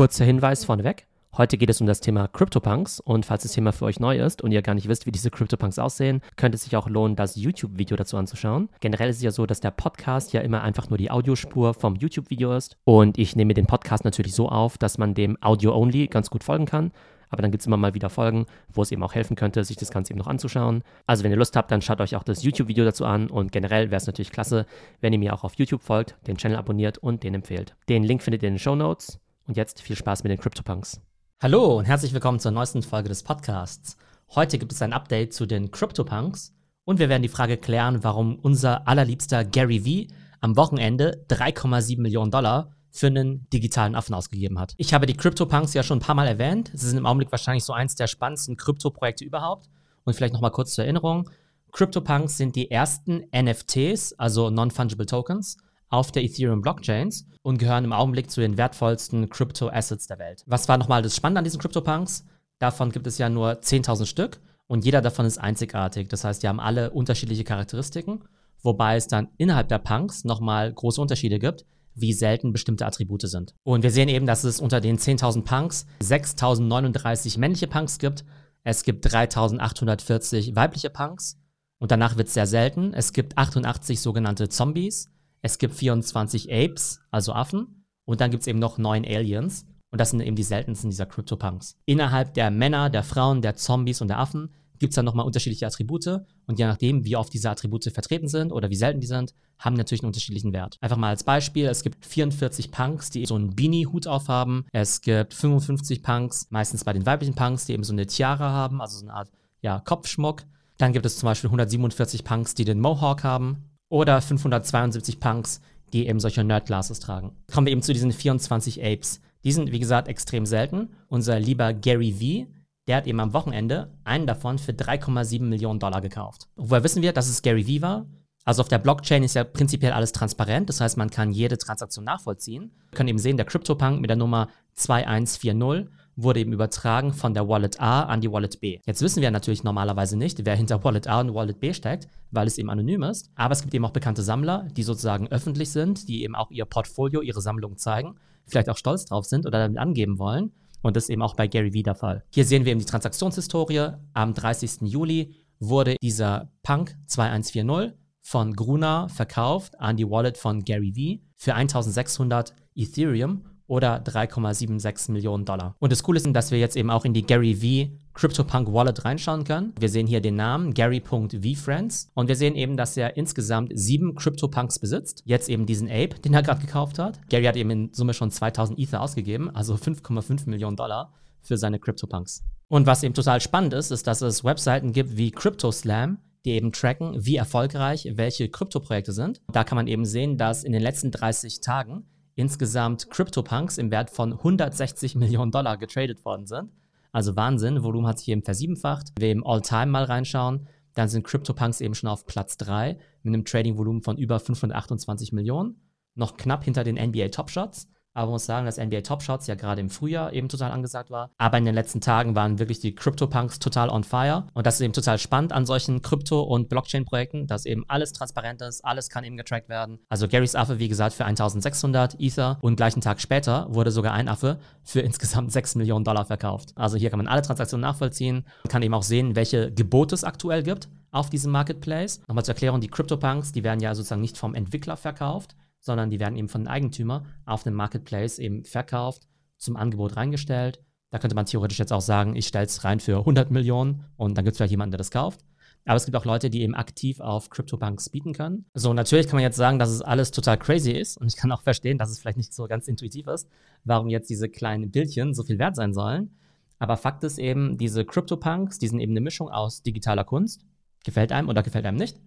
Kurzer Hinweis vorneweg. Heute geht es um das Thema CryptoPunks und falls das Thema für euch neu ist und ihr gar nicht wisst, wie diese CryptoPunks aussehen, könnte es sich auch lohnen, das YouTube-Video dazu anzuschauen. Generell ist es ja so, dass der Podcast ja immer einfach nur die Audiospur vom YouTube-Video ist und ich nehme den Podcast natürlich so auf, dass man dem Audio-Only ganz gut folgen kann. Aber dann gibt es immer mal wieder Folgen, wo es eben auch helfen könnte, sich das Ganze eben noch anzuschauen. Also wenn ihr Lust habt, dann schaut euch auch das YouTube-Video dazu an und generell wäre es natürlich klasse, wenn ihr mir auch auf YouTube folgt, den Channel abonniert und den empfehlt. Den Link findet ihr in den Show Notes. Und jetzt viel Spaß mit den CryptoPunks. Hallo und herzlich willkommen zur neuesten Folge des Podcasts. Heute gibt es ein Update zu den CryptoPunks und wir werden die Frage klären, warum unser allerliebster Gary Vee am Wochenende 3,7 Millionen Dollar für einen digitalen Affen ausgegeben hat. Ich habe die CryptoPunks ja schon ein paar Mal erwähnt. Sie sind im Augenblick wahrscheinlich so eins der spannendsten Krypto-Projekte überhaupt. Und vielleicht nochmal kurz zur Erinnerung. CryptoPunks sind die ersten NFTs, also Non-Fungible Tokens, auf der Ethereum Blockchains und gehören im Augenblick zu den wertvollsten Crypto-Assets der Welt. Was war nochmal das Spannende an diesen CryptoPunks? Davon gibt es ja nur 10.000 Stück und jeder davon ist einzigartig. Das heißt, die haben alle unterschiedliche Charakteristiken, wobei es dann innerhalb der Punks nochmal große Unterschiede gibt, wie selten bestimmte Attribute sind. Und wir sehen eben, dass es unter den 10.000 Punks 6.039 männliche Punks gibt, es gibt 3.840 weibliche Punks und danach wird es sehr selten. Es gibt 88 sogenannte Zombies, es gibt 24 Apes, also Affen, und dann gibt es eben noch neun Aliens. Und das sind eben die seltensten dieser CryptoPunks. Innerhalb der Männer, der Frauen, der Zombies und der Affen gibt es dann nochmal unterschiedliche Attribute. Und je nachdem, wie oft diese Attribute vertreten sind oder wie selten die sind, haben natürlich einen unterschiedlichen Wert. Einfach mal als Beispiel, es gibt 44 Punks, die so einen Beanie-Hut aufhaben. Es gibt 55 Punks, meistens bei den weiblichen Punks, die eben so eine Tiara haben, also so eine Art ja, Kopfschmuck. Dann gibt es zum Beispiel 147 Punks, die den Mohawk haben oder 572 Punks, die eben solche Nerdglasses tragen. Kommen wir eben zu diesen 24 Apes. Die sind, wie gesagt, extrem selten. Unser lieber Gary V., der hat eben am Wochenende einen davon für 3,7 Millionen Dollar gekauft. Woher wissen wir, dass es Gary V war? Also auf der Blockchain ist ja prinzipiell alles transparent, das heißt, man kann jede Transaktion nachvollziehen. Wir können eben sehen, der CryptoPunk mit der Nummer 2140 wurde eben übertragen von der Wallet A an die Wallet B. Jetzt wissen wir natürlich normalerweise nicht, wer hinter Wallet A und Wallet B steckt, weil es eben anonym ist. Aber es gibt eben auch bekannte Sammler, die sozusagen öffentlich sind, die eben auch ihr Portfolio, ihre Sammlung zeigen, vielleicht auch stolz drauf sind oder damit angeben wollen. Und das ist eben auch bei Gary Vee der Fall. Hier sehen wir eben die Transaktionshistorie. Am 30. Juli wurde dieser Punk 2140 von Gruner verkauft an die Wallet von Gary Vee für 1600 Ethereum oder 3,76 Millionen Dollar. Und das Coole ist, dass wir jetzt eben auch in die Gary V CryptoPunk Wallet reinschauen können. Wir sehen hier den Namen Gary.vFriends und wir sehen eben, dass er insgesamt sieben CryptoPunks besitzt. Jetzt eben diesen Ape, den er gerade gekauft hat. Gary hat eben in Summe schon 2000 Ether ausgegeben, also 5,5 Millionen Dollar für seine CryptoPunks. Und was eben total spannend ist, ist, dass es Webseiten gibt wie CryptoSlam, die eben tracken, wie erfolgreich welche Kryptoprojekte sind. Da kann man eben sehen, dass in den letzten 30 Tagen insgesamt CryptoPunks im Wert von 160 Millionen Dollar getradet worden sind. Also Wahnsinn, Volumen hat sich eben versiebenfacht. Wenn wir im All-Time mal reinschauen, dann sind CryptoPunks eben schon auf Platz 3 mit einem Trading-Volumen von über 528 Millionen. Noch knapp hinter den NBA Top Shots. Aber man muss sagen, dass NBA Top Shots ja gerade im Frühjahr eben total angesagt war. Aber in den letzten Tagen waren wirklich die CryptoPunks total on fire. Und das ist eben total spannend an solchen Krypto- und Blockchain-Projekten, dass eben alles transparent ist, alles kann eben getrackt werden. Also Garys Affe, wie gesagt, für 1600 Ether und gleichen Tag später wurde sogar ein Affe für insgesamt 6 Millionen Dollar verkauft. Also hier kann man alle Transaktionen nachvollziehen, man kann eben auch sehen, welche Gebote es aktuell gibt auf diesem Marketplace. Nochmal zur Erklärung, die CryptoPunks, die werden ja sozusagen nicht vom Entwickler verkauft, sondern die werden eben von den Eigentümer auf dem Marketplace eben verkauft, zum Angebot reingestellt. Da könnte man theoretisch jetzt auch sagen, ich stelle es rein für 100 Millionen und dann gibt es vielleicht jemanden, der das kauft. Aber es gibt auch Leute, die eben aktiv auf CryptoPunks bieten können. So, natürlich kann man jetzt sagen, dass es alles total crazy ist. Und ich kann auch verstehen, dass es vielleicht nicht so ganz intuitiv ist, warum jetzt diese kleinen Bildchen so viel wert sein sollen. Aber Fakt ist eben, diese CryptoPunks, die sind eben eine Mischung aus digitaler Kunst. Gefällt einem oder gefällt einem nicht.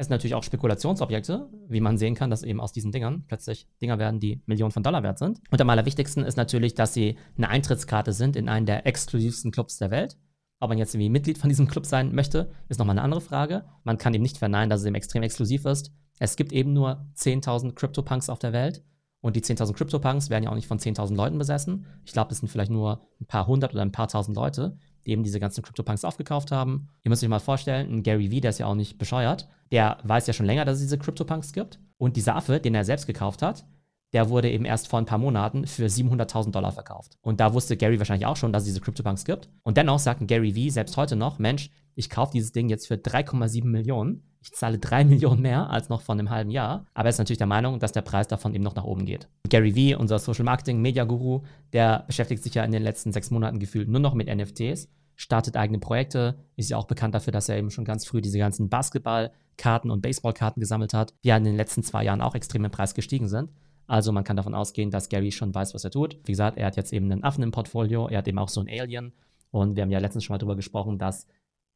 Es sind natürlich auch Spekulationsobjekte, wie man sehen kann, dass eben aus diesen Dingern plötzlich Dinger werden, die Millionen von Dollar wert sind. Und am allerwichtigsten ist natürlich, dass sie eine Eintrittskarte sind in einen der exklusivsten Clubs der Welt. Ob man jetzt irgendwie Mitglied von diesem Club sein möchte, ist nochmal eine andere Frage. Man kann eben nicht verneinen, dass es eben extrem exklusiv ist. Es gibt eben nur 10.000 CryptoPunks auf der Welt. Und die 10.000 CryptoPunks werden ja auch nicht von 10.000 Leuten besessen. Ich glaube, es sind vielleicht nur ein paar hundert oder ein paar tausend Leute, die eben diese ganzen CryptoPunks aufgekauft haben. Ihr müsst euch mal vorstellen, ein Gary Vee, der ist ja auch nicht bescheuert, der weiß ja schon länger, dass es diese CryptoPunks gibt. Und dieser Affe, den er selbst gekauft hat, der wurde eben erst vor ein paar Monaten für 700.000 Dollar verkauft. Und da wusste Gary wahrscheinlich auch schon, dass es diese CryptoPunks gibt. Und dennoch sagten Gary V selbst heute noch, Mensch, ich kaufe dieses Ding jetzt für 3,7 Millionen. Ich zahle 3 Millionen mehr als noch vor einem halben Jahr. Aber er ist natürlich der Meinung, dass der Preis davon eben noch nach oben geht. Gary V, unser Social Marketing Media Guru, der beschäftigt sich ja in den letzten sechs Monaten gefühlt nur noch mit NFTs, startet eigene Projekte, ist ja auch bekannt dafür, dass er eben schon ganz früh diese ganzen Basketballkarten und Baseballkarten gesammelt hat, die ja in den letzten zwei Jahren auch extrem im Preis gestiegen sind. Also man kann davon ausgehen, dass Gary schon weiß, was er tut. Wie gesagt, er hat jetzt eben einen Affen im Portfolio, er hat eben auch so ein Alien. Und wir haben ja letztens schon mal darüber gesprochen, dass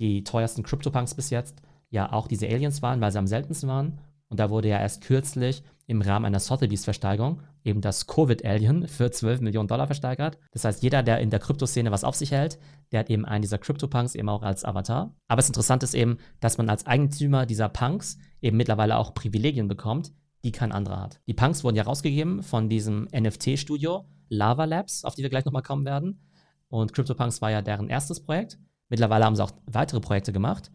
die teuersten CryptoPunks bis jetzt ja auch diese Aliens waren, weil sie am seltensten waren. Und da wurde ja erst kürzlich im Rahmen einer Sotheby's-Versteigerung eben das Covid-Alien für 12 Millionen Dollar versteigert. Das heißt, jeder, der in der Kryptoszene was auf sich hält, der hat eben einen dieser CryptoPunks eben auch als Avatar. Aber das Interessante ist eben, dass man als Eigentümer dieser Punks eben mittlerweile auch Privilegien bekommt, die kein anderer hat. Die Punks wurden ja rausgegeben von diesem NFT-Studio Lava Labs, auf die wir gleich nochmal kommen werden. Und CryptoPunks war ja deren erstes Projekt. Mittlerweile haben sie auch weitere Projekte gemacht.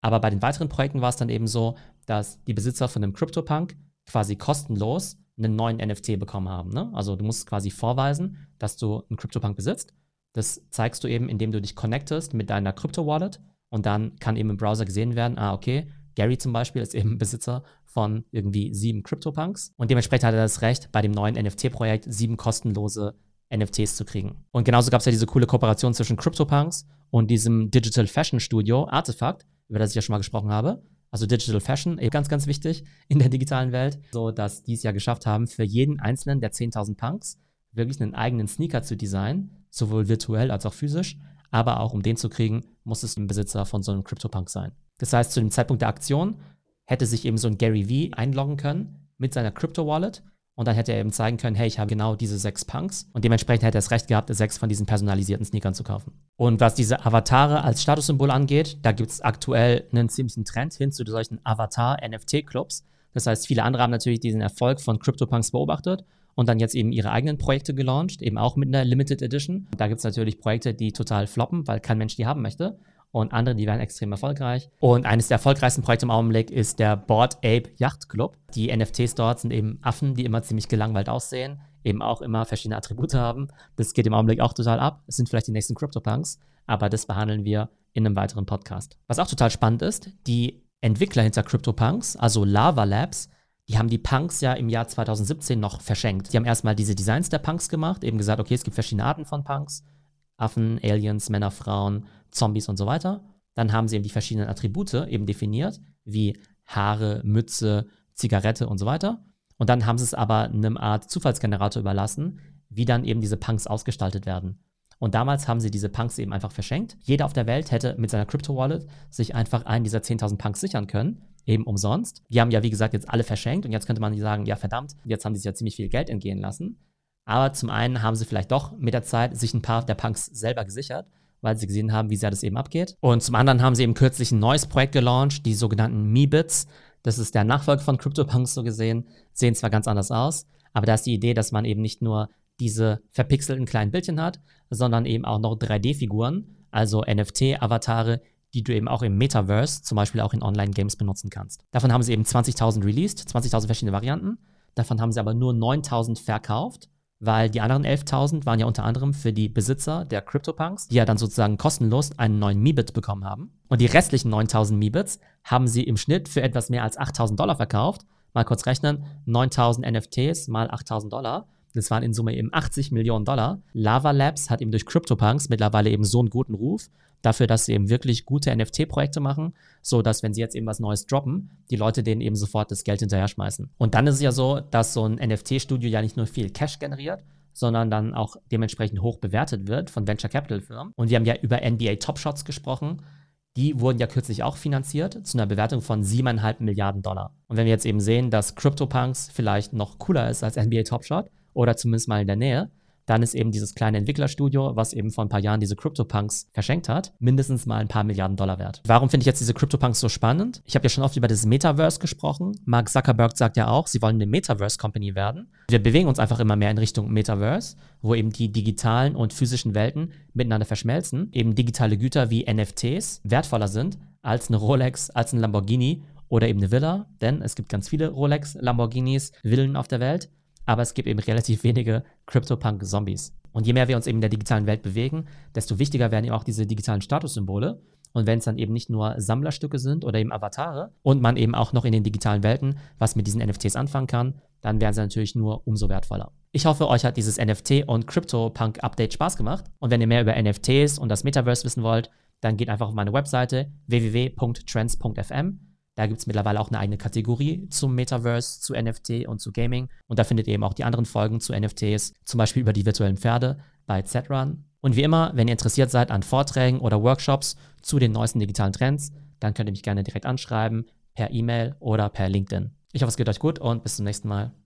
Aber bei den weiteren Projekten war es dann eben so, dass die Besitzer von dem CryptoPunk quasi kostenlos einen neuen NFT bekommen haben. Ne? Also du musst quasi vorweisen, dass du einen CryptoPunk besitzt. Das zeigst du eben, indem du dich connectest mit deiner Crypto-Wallet und dann kann eben im Browser gesehen werden, ah, okay, Gary zum Beispiel ist eben Besitzer von irgendwie sieben CryptoPunks und dementsprechend hat er das Recht, bei dem neuen NFT-Projekt sieben kostenlose NFTs zu kriegen. Und genauso gab es ja diese coole Kooperation zwischen CryptoPunks und diesem Digital Fashion Studio Artifact, über das ich ja schon mal gesprochen habe. Also Digital Fashion, eben ganz, ganz wichtig in der digitalen Welt, so dass die es ja geschafft haben, für jeden einzelnen der 10.000 Punks wirklich einen eigenen Sneaker zu designen, sowohl virtuell als auch physisch. Aber auch um den zu kriegen, muss es ein Besitzer von so einem CryptoPunk sein. Das heißt, zu dem Zeitpunkt der Aktion hätte sich eben so ein Gary V einloggen können mit seiner Crypto-Wallet und dann hätte er eben zeigen können, hey, ich habe genau diese sechs Punks. Und dementsprechend hätte er das Recht gehabt, sechs von diesen personalisierten Sneakern zu kaufen. Und was diese Avatare als Statussymbol angeht, da gibt es aktuell einen ziemlichen Trend hin zu solchen Avatar-NFT-Clubs. Das heißt, viele andere haben natürlich diesen Erfolg von CryptoPunks beobachtet und dann jetzt eben ihre eigenen Projekte gelauncht, eben auch mit einer Limited Edition. Da gibt es natürlich Projekte, die total floppen, weil kein Mensch die haben möchte und andere, die werden extrem erfolgreich. Und eines der erfolgreichsten Projekte im Augenblick ist der Board Ape Yacht Club. Die NFTs dort sind eben Affen, die immer ziemlich gelangweilt aussehen, eben auch immer verschiedene Attribute haben. Das geht im Augenblick auch total ab. Es sind vielleicht die nächsten CryptoPunks, aber das behandeln wir in einem weiteren Podcast. Was auch total spannend ist, die Entwickler hinter CryptoPunks, also Lava Labs, die haben die Punks ja im Jahr 2017 noch verschenkt. Die haben erstmal diese Designs der Punks gemacht, eben gesagt, okay, es gibt verschiedene Arten von Punks. Affen, Aliens, Männer, Frauen, Zombies und so weiter. Dann haben sie eben die verschiedenen Attribute eben definiert, wie Haare, Mütze, Zigarette und so weiter. Und dann haben sie es aber einem Art Zufallsgenerator überlassen, wie dann eben diese Punks ausgestaltet werden. Und damals haben sie diese Punks eben einfach verschenkt. Jeder auf der Welt hätte mit seiner Crypto-Wallet sich einfach einen dieser 10.000 Punks sichern können, eben umsonst. Die haben ja, wie gesagt, jetzt alle verschenkt und jetzt könnte man sagen, ja verdammt, jetzt haben sie sich ja ziemlich viel Geld entgehen lassen. Aber zum einen haben sie vielleicht doch mit der Zeit sich ein paar der Punks selber gesichert weil sie gesehen haben, wie sehr das eben abgeht. Und zum anderen haben sie eben kürzlich ein neues Projekt gelauncht, die sogenannten Meebits. Das ist der Nachfolger von CryptoPunks so gesehen. Sehen zwar ganz anders aus, aber da ist die Idee, dass man eben nicht nur diese verpixelten kleinen Bildchen hat, sondern eben auch noch 3D-Figuren, also NFT-Avatare, die du eben auch im Metaverse, zum Beispiel auch in Online-Games benutzen kannst. Davon haben sie eben 20.000 released, 20.000 verschiedene Varianten. Davon haben sie aber nur 9.000 verkauft weil die anderen 11.000 waren ja unter anderem für die Besitzer der CryptoPunks, die ja dann sozusagen kostenlos einen neuen Mibit bekommen haben. Und die restlichen 9.000 Mibits haben sie im Schnitt für etwas mehr als 8.000 Dollar verkauft. Mal kurz rechnen, 9.000 NFTs mal 8.000 Dollar. Das waren in Summe eben 80 Millionen Dollar. Lava Labs hat eben durch CryptoPunks mittlerweile eben so einen guten Ruf, dafür, dass sie eben wirklich gute NFT-Projekte machen, so dass wenn sie jetzt eben was Neues droppen, die Leute denen eben sofort das Geld hinterher schmeißen. Und dann ist es ja so, dass so ein NFT-Studio ja nicht nur viel Cash generiert, sondern dann auch dementsprechend hoch bewertet wird von Venture Capital Firmen. Und wir haben ja über NBA Top Shots gesprochen. Die wurden ja kürzlich auch finanziert zu einer Bewertung von 7,5 Milliarden Dollar. Und wenn wir jetzt eben sehen, dass CryptoPunks vielleicht noch cooler ist als NBA Top Shot oder zumindest mal in der Nähe, dann ist eben dieses kleine Entwicklerstudio, was eben vor ein paar Jahren diese CryptoPunks verschenkt hat, mindestens mal ein paar Milliarden Dollar wert. Warum finde ich jetzt diese CryptoPunks so spannend? Ich habe ja schon oft über das Metaverse gesprochen. Mark Zuckerberg sagt ja auch, sie wollen eine Metaverse-Company werden. Wir bewegen uns einfach immer mehr in Richtung Metaverse, wo eben die digitalen und physischen Welten miteinander verschmelzen. Eben digitale Güter wie NFTs wertvoller sind als eine Rolex, als ein Lamborghini oder eben eine Villa, denn es gibt ganz viele Rolex, Lamborghinis, Villen auf der Welt. Aber es gibt eben relativ wenige CryptoPunk-Zombies. Und je mehr wir uns eben in der digitalen Welt bewegen, desto wichtiger werden eben auch diese digitalen Statussymbole. Und wenn es dann eben nicht nur Sammlerstücke sind oder eben Avatare und man eben auch noch in den digitalen Welten was mit diesen NFTs anfangen kann, dann werden sie natürlich nur umso wertvoller. Ich hoffe, euch hat dieses NFT und CryptoPunk Update Spaß gemacht. Und wenn ihr mehr über NFTs und das Metaverse wissen wollt, dann geht einfach auf meine Webseite www.trends.fm. Da gibt es mittlerweile auch eine eigene Kategorie zum Metaverse, zu NFT und zu Gaming. Und da findet ihr eben auch die anderen Folgen zu NFTs, zum Beispiel über die virtuellen Pferde bei Z-Run. Und wie immer, wenn ihr interessiert seid an Vorträgen oder Workshops zu den neuesten digitalen Trends, dann könnt ihr mich gerne direkt anschreiben, per E-Mail oder per LinkedIn. Ich hoffe, es geht euch gut und bis zum nächsten Mal.